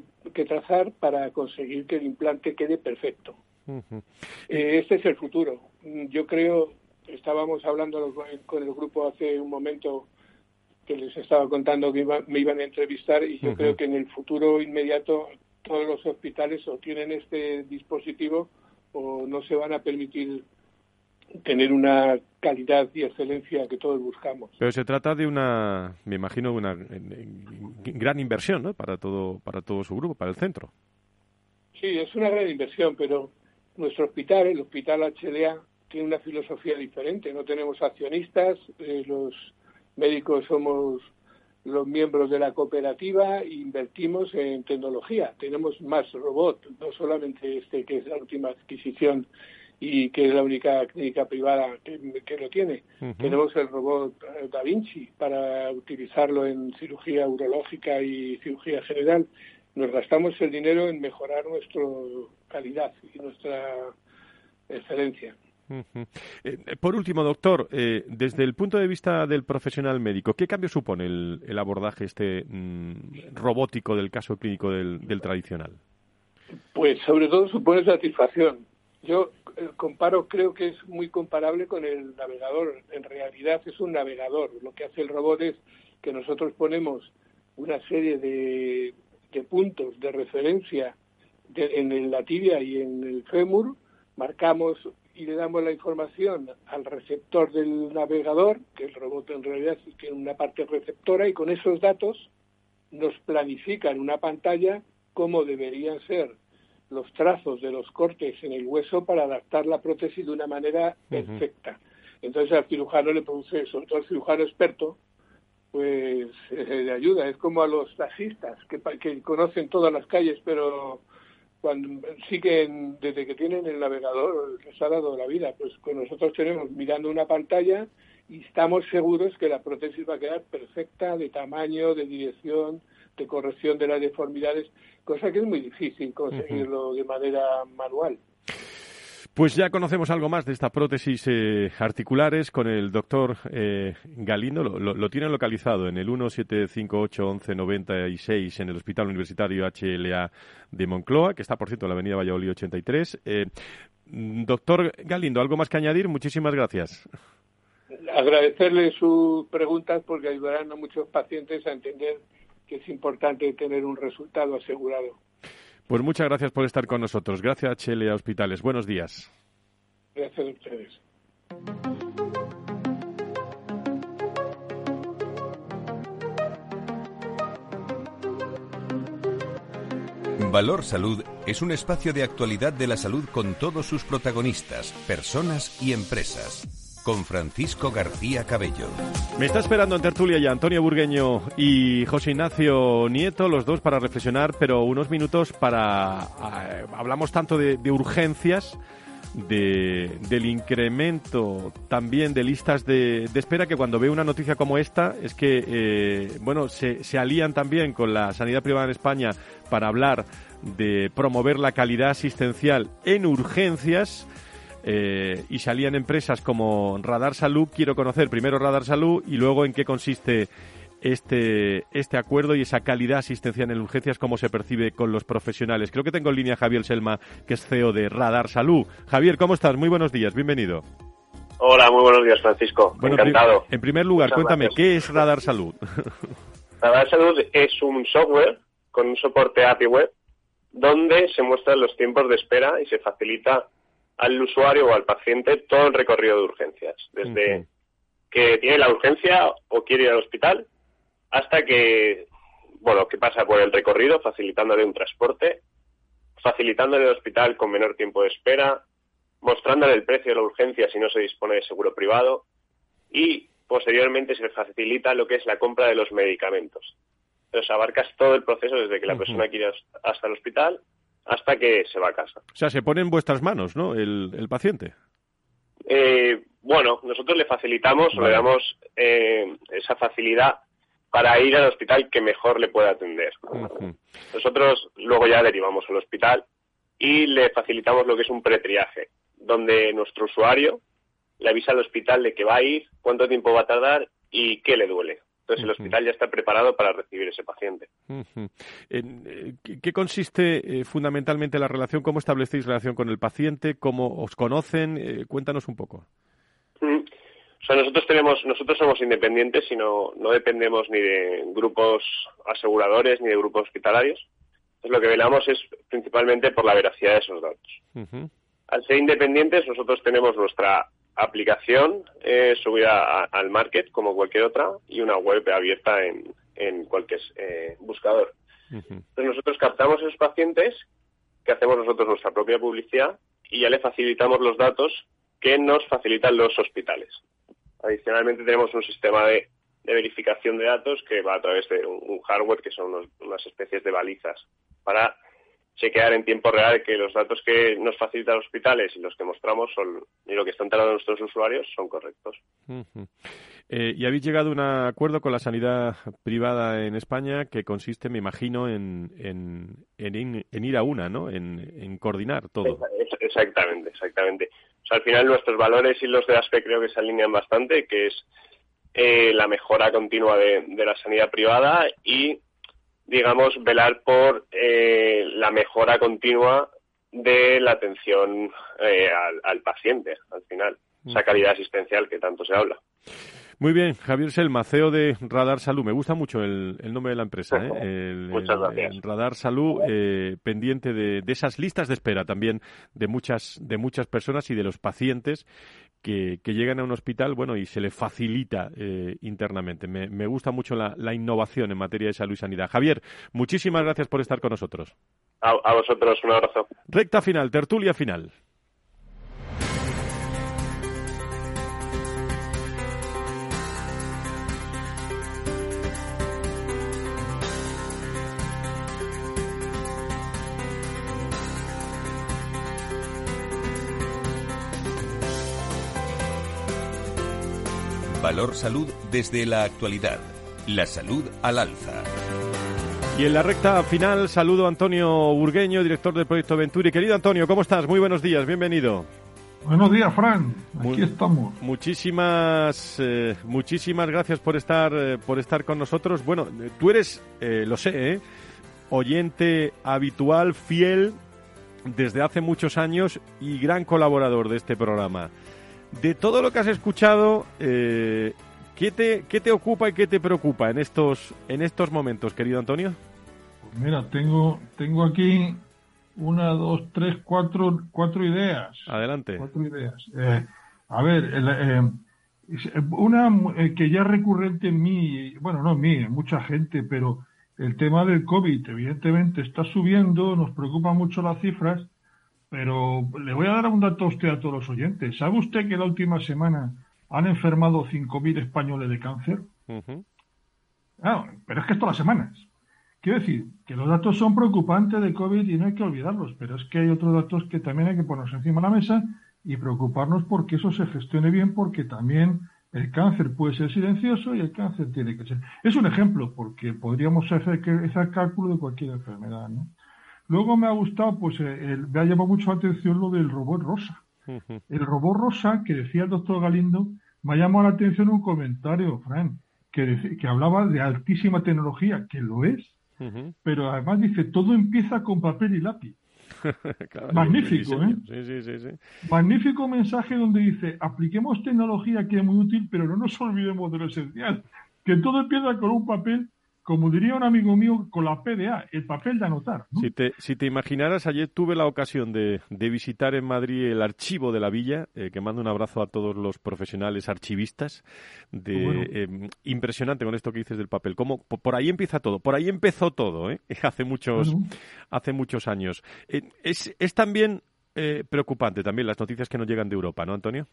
trazar para conseguir que el implante quede perfecto. Eh, este es el futuro. Yo creo, estábamos hablando con el grupo hace un momento que les estaba contando que me iban a entrevistar y yo creo que en el futuro inmediato todos los hospitales o tienen este dispositivo o no se van a permitir tener una calidad y excelencia que todos buscamos. Pero se trata de una, me imagino, una gran inversión, ¿no? Para todo, para todo su grupo, para el centro. Sí, es una gran inversión, pero nuestro hospital, el Hospital HLA, tiene una filosofía diferente. No tenemos accionistas, eh, los médicos somos los miembros de la cooperativa invertimos en tecnología. Tenemos más robots, no solamente este que es la última adquisición y que es la única clínica privada que, lo tiene. Tenemos el robot eh, Da Vinci para utilizarlo en cirugía urológica y cirugía general. Nos gastamos el dinero en mejorar nuestra calidad y nuestra excelencia. Eh, por último, doctor, eh, desde el punto de vista del profesional médico, ¿qué cambio supone el, abordaje este mm, robótico del caso clínico del, tradicional? Pues sobre todo supone satisfacción. Yo eh, comparo, creo que es muy comparable con el navegador. En realidad es un navegador. Lo que hace el robot es que nosotros ponemos una serie de, puntos de referencia en la tibia y en el fémur, marcamos y le damos la información al receptor del navegador, que el robot en realidad tiene una parte receptora, y con esos datos nos planifica en una pantalla cómo deberían ser los trazos de los cortes en el hueso para adaptar la prótesis de una manera perfecta. Entonces al cirujano le produce, sobre todo al cirujano experto, pues eh, le ayuda. Es como a los taxistas que, que conocen todas las calles, pero cuando siguen desde que tienen el navegador les ha dado la vida. Pues con nosotros tenemos mirando una pantalla y estamos seguros que la prótesis va a quedar perfecta de tamaño de dirección de corrección de las deformidades cosa que es muy difícil conseguirlo de manera manual pues ya conocemos algo más de esta prótesis eh, articulares con el doctor eh, Galindo. Lo, lo, tienen localizado en el 1758-1196 en el Hospital Universitario HLA de Moncloa, que está, por cierto, en la avenida Valladolid 83. Eh, doctor Galindo, ¿algo más que añadir? Muchísimas gracias. Agradecerle sus preguntas porque ayudarán a muchos pacientes a entender que es importante tener un resultado asegurado. Pues muchas gracias por estar con nosotros. Gracias, Chele Hospitales. Buenos días. Gracias a ustedes. Valor Salud es un espacio de actualidad de la salud con todos sus protagonistas, personas y empresas. Con Francisco García Cabello. Me está esperando en tertulia ya Antonio Burgueño y José Ignacio Nieto, los dos para reflexionar, pero unos minutos para... eh, hablamos tanto de, urgencias, de, del incremento también de listas de, de espera que cuando veo una noticia como esta es que, eh, bueno, se, se alían también con la sanidad privada en España para hablar de promover la calidad asistencial en urgencias. Eh, y salían empresas como Radar Salud. Quiero conocer primero Radar Salud y luego en qué consiste este, este acuerdo y esa calidad asistencial en urgencias, cómo se percibe con los profesionales. Creo que tengo en línea a Javier Selma, que es CEO de Radar Salud. Javier, ¿cómo estás? Muy buenos días, bienvenido. Hola, muy buenos días, Francisco. Bueno, Encantado. en primer lugar, Muchas cuéntame, gracias. ¿qué es Radar Salud? Radar Salud es un software con un soporte API web donde se muestran los tiempos de espera y se facilita al usuario o al paciente todo el recorrido de urgencias, desde que tiene la urgencia o quiere ir al hospital hasta que, bueno, que pasa por el recorrido, facilitándole un transporte, facilitándole el hospital con menor tiempo de espera, mostrándole el precio de la urgencia si no se dispone de seguro privado y posteriormente se facilita lo que es la compra de los medicamentos. Entonces abarcas todo el proceso desde que la persona quiere hasta el hospital hasta que se va a casa. O sea, se pone en vuestras manos, ¿no? El, el paciente. Eh, bueno, nosotros le facilitamos Vale. le damos eh, esa facilidad para ir al hospital que mejor le pueda atender. Nosotros luego ya derivamos al hospital y le facilitamos lo que es un pretriaje, donde nuestro usuario le avisa al hospital de que va a ir, cuánto tiempo va a tardar y qué le duele. Entonces el hospital ya está preparado para recibir ese paciente. Eh, ¿qué- ¿Qué consiste eh, fundamentalmente la relación? ¿Cómo establecéis relación con el paciente? ¿Cómo os conocen? Eh, cuéntanos un poco. Mm. O sea, nosotros tenemos, nosotros somos independientes y no, no dependemos ni de grupos aseguradores ni de grupos hospitalarios. Entonces lo que velamos es principalmente por la veracidad de esos datos. Al ser independientes, nosotros tenemos nuestra aplicación eh, subida a- al market como cualquier otra y una web abierta en, en cualquier eh, buscador. Entonces nosotros captamos a esos pacientes, que hacemos nosotros nuestra propia publicidad y ya le facilitamos los datos que nos facilitan los hospitales. Adicionalmente tenemos un sistema de, de verificación de datos que va a través de un, un hardware que son unos- unas especies de balizas para chequear en tiempo real que los datos que nos facilitan los hospitales y los que mostramos son y lo que están tratando nuestros usuarios son correctos. Eh, y habéis llegado a un acuerdo con la sanidad privada en España que consiste, me imagino, en, en, en- en ir a una, ¿no? En, en coordinar todo. Ex- Exactamente, exactamente. O sea, al final nuestros valores y los de ASPE creo que se alinean bastante, que es eh, la mejora continua de, de la sanidad privada y, digamos, velar por eh, la mejora continua de la atención eh, al, al paciente, al final. Esa calidad asistencial que tanto se habla. Muy bien, Javier Selma, CEO de Radar Salud. Me gusta mucho el, el nombre de la empresa. ¿eh? El- Muchas gracias. el Radar Salud, eh, pendiente de, de esas listas de espera también de muchas, de muchas personas y de los pacientes que, que llegan a un hospital, bueno, y se le facilita eh, internamente. Me, me gusta mucho la, la innovación en materia de salud y sanidad. Javier, muchísimas gracias por estar con nosotros. A, a vosotros un abrazo. Recta final, tertulia final. Valor Salud desde la actualidad. La salud al alza. Y en la recta final saludo a Antonio Burgueño, director del proyecto Venturi. Querido Antonio, ¿cómo estás? Muy buenos días, bienvenido. Buenos días, Fran. Aquí Muy- estamos. Muchísimas, eh, muchísimas gracias por estar, eh, por estar con nosotros. Bueno, tú eres, eh, lo sé, eh, oyente habitual, fiel, desde hace muchos años y gran colaborador de este programa. De todo lo que has escuchado, eh, ¿qué, te, ¿qué te ocupa y qué te preocupa en estos, en estos momentos, querido Antonio? Pues mira, tengo, tengo aquí una, dos, tres, cuatro, cuatro ideas. Adelante. Cuatro ideas. Eh, a ver, el, eh, una eh, que ya es recurrente en mí, bueno, no en mí, en mucha gente, pero el tema del COVID, evidentemente, está subiendo, nos preocupan mucho las cifras, pero le voy a dar un dato a usted a todos los oyentes. ¿Sabe usted que la última semana han enfermado 5.000 españoles de cáncer? pero es que es todas las semanas. Quiero decir que los datos son preocupantes de COVID y no hay que olvidarlos, pero es que hay otros datos que también hay que ponernos encima de la mesa y preocuparnos porque eso se gestione bien, porque también el cáncer puede ser silencioso y el cáncer tiene que ser. Es un ejemplo, porque podríamos hacer ese cálculo de cualquier enfermedad. ¿no? Luego me ha gustado, pues eh, me ha llamado mucho la atención lo del robot rosa. El robot rosa, que decía el doctor Galindo, me ha llamado la atención un comentario, Fran, que, que hablaba de altísima tecnología, que lo es, pero además dice, todo empieza con papel y lápiz. Magnífico, ¿eh? Sí, sí, sí, Magnífico mensaje donde dice, apliquemos tecnología que es muy útil, pero no nos olvidemos de lo esencial, que todo empieza con un papel como diría un amigo mío, con la PDA, el papel de anotar. Si, te, si te imaginaras, ayer tuve la ocasión de, visitar en Madrid el archivo de la villa, eh, que mando un abrazo a todos los profesionales archivistas. De, em, impresionante con esto que dices del papel. Como, por ahí empieza todo, por ahí empezó todo, ¿eh? hace, muchos, hace muchos años. Eh, es, es también eh, preocupante también las noticias que nos llegan de Europa, ¿no, Antonio?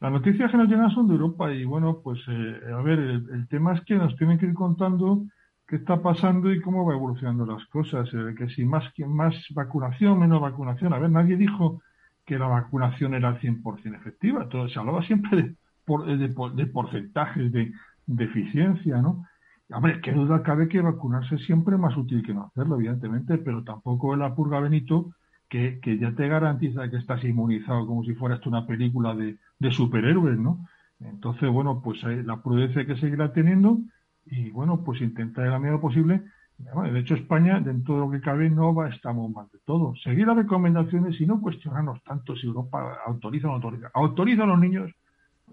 Las noticias que nos llegan son de Europa y bueno, pues eh, a ver, el, tema es que nos tienen que ir contando qué está pasando y cómo va evolucionando las cosas, eh, que si más, más vacunación, menos vacunación. A ver, nadie dijo que la vacunación era al 100% efectiva, todo se hablaba siempre de, de, porcentajes de, de eficiencia, ¿no? Hombre, qué duda cabe que vacunarse siempre es más útil que no hacerlo, evidentemente, pero tampoco es la purga Benito que, ya te garantiza que estás inmunizado como si fuera esto una película de, superhéroes, ¿no? Entonces, bueno, pues eh, la prudencia que seguirá teniendo y, bueno, pues intentar la medida posible. de hecho, España, dentro de lo que cabe, no va, estamos mal de todo. Seguir las recomendaciones y no cuestionarnos tanto si Europa autoriza o no autoriza. Autoriza a los niños,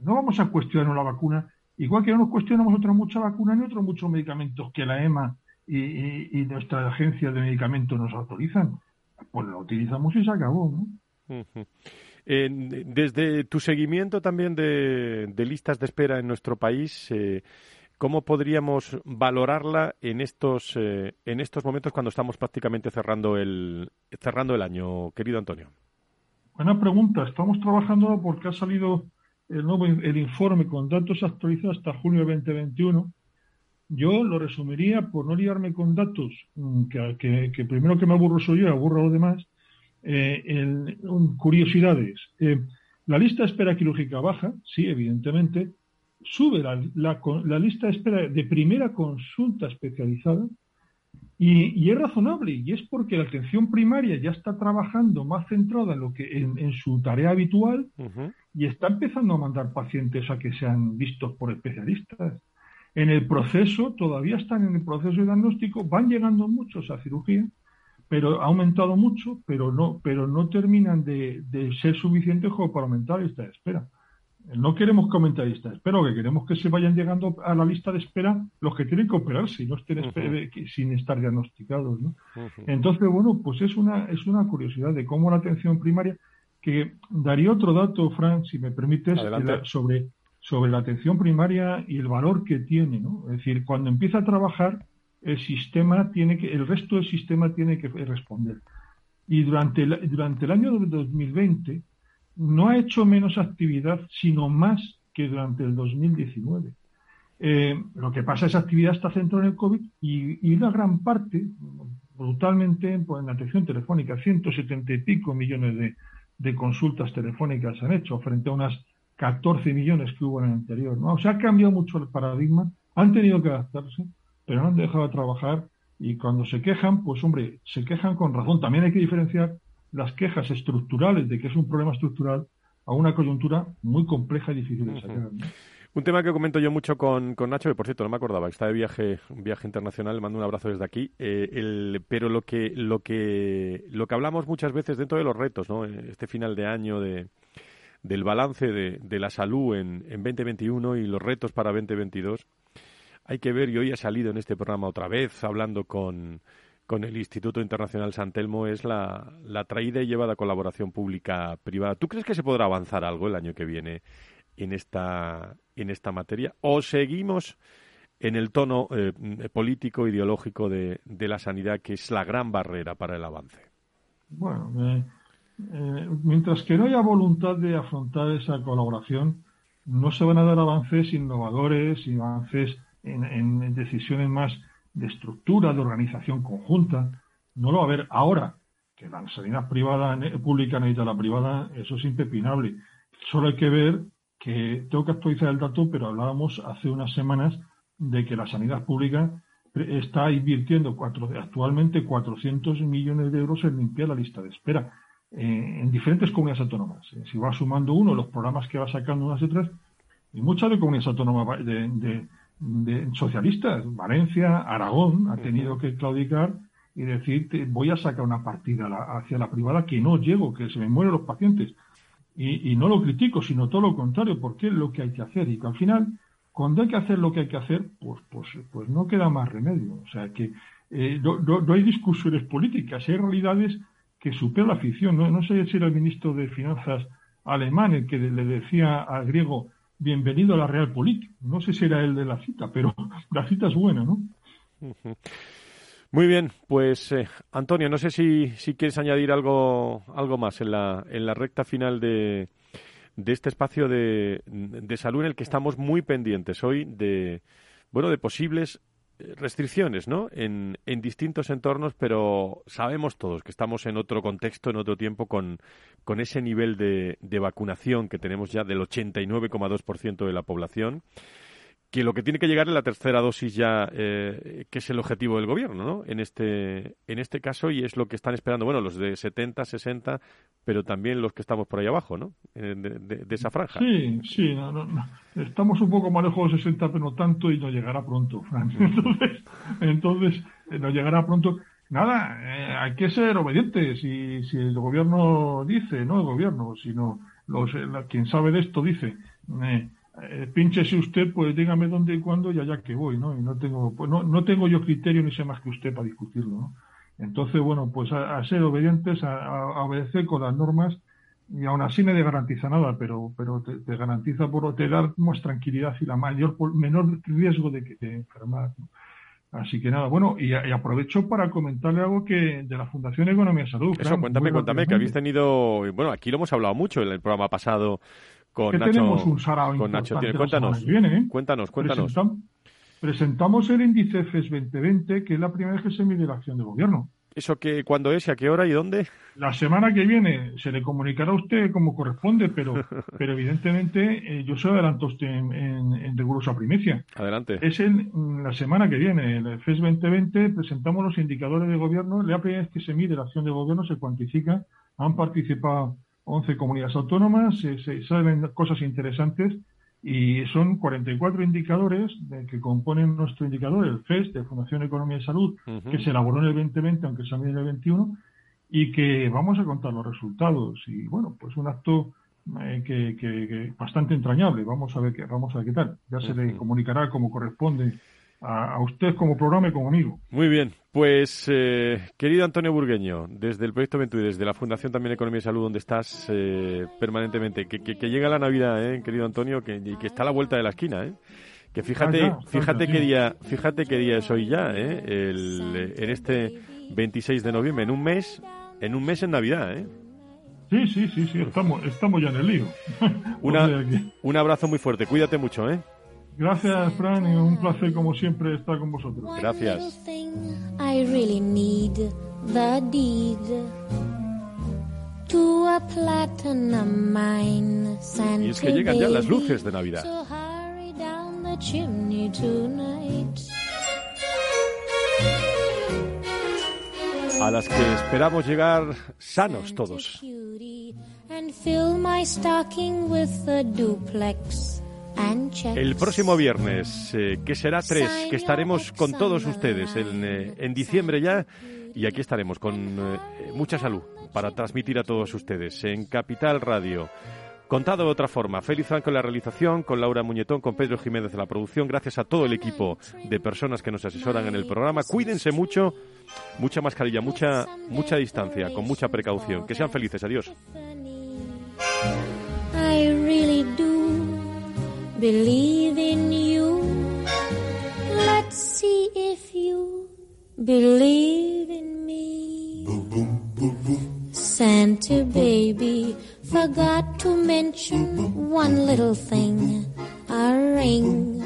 no vamos a cuestionar la vacuna, igual que no nos cuestionamos otras muchas vacunas ni otros muchos medicamentos que la EMA y, nuestra agencia de medicamentos nos autorizan. Pues lo utilizamos y se acabó, ¿no? desde tu seguimiento también de, listas de espera en nuestro país, eh, ¿cómo podríamos valorarla en estos, eh, en estos momentos cuando estamos prácticamente cerrando el, cerrando el año, querido Antonio? Buena pregunta. Estamos trabajando porque ha salido el nuevo el informe con datos actualizados hasta junio de 2021. Yo lo resumiría por no liarme con datos mm, que, que, primero que me aburro soy yo, aburro a los demás, eh, curiosidades. Eh, la lista de espera quirúrgica baja, sí, evidentemente. Sube la, la, lista de espera de primera consulta especializada y, es razonable, y es porque la atención primaria ya está trabajando más centrada en, lo que, en, su tarea habitual y está empezando a mandar pacientes a que sean vistos por especialistas. En el proceso, todavía están en el proceso de diagnóstico, van llegando muchos a cirugía pero ha aumentado mucho, pero no, pero no terminan de, ser suficientes como para aumentar la lista de espera. No queremos que aumente la lista de espera, que queremos que se vayan llegando a la lista de espera los que tienen que operarse y no estén sin estar diagnosticados. Entonces, bueno, pues es una, es una curiosidad de cómo la atención primaria, que daría otro dato, Fran, si me permites, sobre, sobre la atención primaria y el valor que tiene. ¿no? Es decir, cuando empieza a trabajar, el sistema tiene que, el resto del sistema tiene que responder. Y durante el, durante el año 2020 no ha hecho menos actividad, sino más que durante el 2019. Eh, lo que pasa es que esa actividad está centrada en el COVID y, y una gran parte, brutalmente, pues, en atención telefónica, 170 y pico millones de, de consultas telefónicas han hecho frente a unas 14 millones que hubo en el anterior. ¿no? O sea, ha cambiado mucho el paradigma, han tenido que adaptarse pero no han dejado de trabajar y cuando se quejan, pues hombre, se quejan con razón. También hay que diferenciar las quejas estructurales de que es un problema estructural a una coyuntura muy compleja y difícil de sacar. Un tema que comento yo mucho con, Nacho, que por cierto no me acordaba, está de viaje, un viaje internacional, le mando un abrazo desde aquí. Eh, pero lo que, lo que, lo que hablamos muchas veces dentro de los retos, ¿no? Este final de año de, del balance de, de la salud en, en 2021 y los retos para 2022 hay que ver, y hoy ha salido en este programa otra vez, hablando con, con el Instituto Internacional San Telmo, es la, la traída y llevada colaboración pública-privada. ¿Tú crees que se podrá avanzar algo el año que viene en esta, en esta materia? ¿O seguimos en el tono eh, político, ideológico de, la sanidad, que es la gran barrera para el avance. Bueno, eh, mientras que no haya voluntad de afrontar esa colaboración, no se van a dar avances innovadores y avances en, decisiones más de estructura, de organización conjunta. No lo va a haber ahora, que la sanidad privada, pública necesita la privada, eso es impepinable. Solo hay que ver que tengo que actualizar el dato, pero hablábamos hace unas semanas de que la sanidad pública está invirtiendo actualmente 400 millones de euros en limpiar la lista de espera eh, en diferentes comunidades autónomas. Eh, si va sumando uno, los programas que va sacando unas y otras, y muchas de comunidades autónomas de, socialistas, Valencia, Aragón, ha tenido que claudicar y decir, voy a sacar una partida hacia la privada que no llego, que se me mueren los pacientes. Y, no lo critico, sino todo lo contrario, porque es lo que hay que hacer. Y que al final, cuando hay que hacer lo que hay que hacer, pues, pues, pues no queda más remedio. O sea que eh, no, hay discusiones políticas, hay realidades que superan la ficción. No, no sé si era el ministro de Finanzas alemán el que le decía al griego bienvenido a la Real Política. No sé si era el de la cita, pero la cita es buena, ¿no? Muy bien, pues eh, Antonio, no sé si, si quieres añadir algo, algo más en la, en la recta final de, de este espacio de, de salud en el que estamos muy pendientes hoy de, bueno, de posibles restricciones, ¿no? En, distintos entornos, pero sabemos todos que estamos en otro contexto, en otro tiempo, con, con ese nivel de, de vacunación que tenemos ya del 89,2% de la población que lo que tiene que llegar es la tercera dosis ya, eh, que es el objetivo del gobierno, ¿no? En este, en este caso, y es lo que están esperando, bueno, los de 70, 60, pero también los que estamos por ahí abajo, ¿no? Eh, de, esa franja. Sí, sí, estamos un poco más lejos de 60, pero no tanto, y nos llegará pronto, Entonces, entonces eh, nos llegará pronto. Nada, hay que ser obedientes, y si el gobierno dice, no el gobierno, sino los, quien sabe de esto dice, eh, pínchese usted, pues dígame dónde y cuándo y allá que voy, ¿no? Y no tengo, pues no, no tengo yo criterio ni sé más que usted para discutirlo, ¿no? Entonces, bueno, pues a, ser obedientes, a, obedecer con las normas y aún así no te garantiza nada, pero, pero te, garantiza, por, te da más tranquilidad y la mayor, menor riesgo de que te enfermas. Así que nada, bueno, y, aprovecho para comentarle algo que de la Fundación Economía y Salud. Eso, cuéntame, cuéntame, que habéis tenido, bueno, aquí lo hemos hablado mucho en el programa pasado con Nacho, tenemos un sarao con Nacho Cuéntanos, ¿eh? cuéntanos, cuéntanos. presentamos el índice FES 2020, que es la primera vez que se mide la acción de gobierno. ¿Eso que, cuándo es y a qué hora y dónde? La semana que viene se le comunicará a usted como corresponde, pero, pero evidentemente eh, yo se adelanto usted en, en, en rigurosa primicia. Adelante. Es en la semana que viene, el FES 2020, presentamos los indicadores de gobierno. La primera vez que se mide la acción de gobierno, se cuantifica. Han participado 11 comunidades autónomas, se, saben cosas interesantes y son 44 indicadores de, que componen nuestro indicador, el FES, de Fundación Economía y Salud, que se elaboró en el 2020, aunque se ha en el 21, y que vamos a contar los resultados. Y bueno, pues un acto eh, que, bastante entrañable. Vamos a ver qué, vamos a ver qué tal. Ya se le comunicará como corresponde a, usted como programa y como amigo. Muy bien, pues eh, querido Antonio Burgueño, desde el Proyecto Ventura y desde la Fundación también Economía y Salud, donde estás eh, permanentemente, que, que, llega la Navidad, eh, querido Antonio, que, que está a la vuelta de la esquina, ¿eh? Que fíjate, fíjate qué día, fíjate qué día es hoy ya, ¿eh? El, en este 26 de noviembre, en un mes, en un mes en Navidad, ¿eh? Sí, sí, sí, sí, estamos, estamos ya en el lío. un abrazo muy fuerte, cuídate mucho, ¿eh? Gracias, Fran, y un placer como siempre estar con vosotros. Gracias. I really need the deed to a platinum mine, y es que llegan ya las luces de Navidad. So hurry down the chimney tonight. A las que esperamos llegar sanos todos. El próximo viernes, eh, que será 3, que estaremos con todos ustedes en, eh, en diciembre ya, y aquí estaremos con eh, mucha salud para transmitir a todos ustedes en Capital Radio. Contado de otra forma, Félix Franco en la realización, con Laura Muñetón, con Pedro Jiménez en la producción, gracias a todo el equipo de personas que nos asesoran en el programa. Cuídense mucho, mucha mascarilla, mucha, mucha distancia, con mucha precaución. Que sean felices. Adiós. Believe in you Let's See if you believe in me. Santa baby forgot to mention one little thing a ring.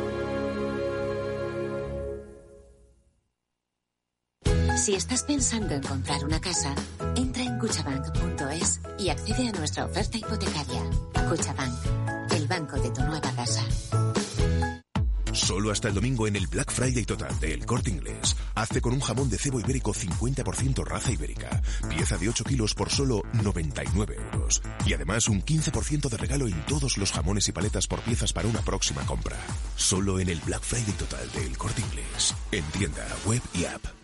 Si estás pensando en comprar una casa, entra en cuchabank.es y accede a nuestra oferta hipotecaria. Cuchabank, el banco de tu nueva casa. Solo hasta el domingo en el Black Friday total de El Corte Inglés. Hazte con un jamón de cebo ibérico 50% raza ibérica. Pieza de 8 kilos por solo 99 euros. Y además un 15% de regalo en todos los jamones y paletas por piezas para una próxima compra. Solo en el Black Friday total de El Corte Inglés. En tienda, web y app.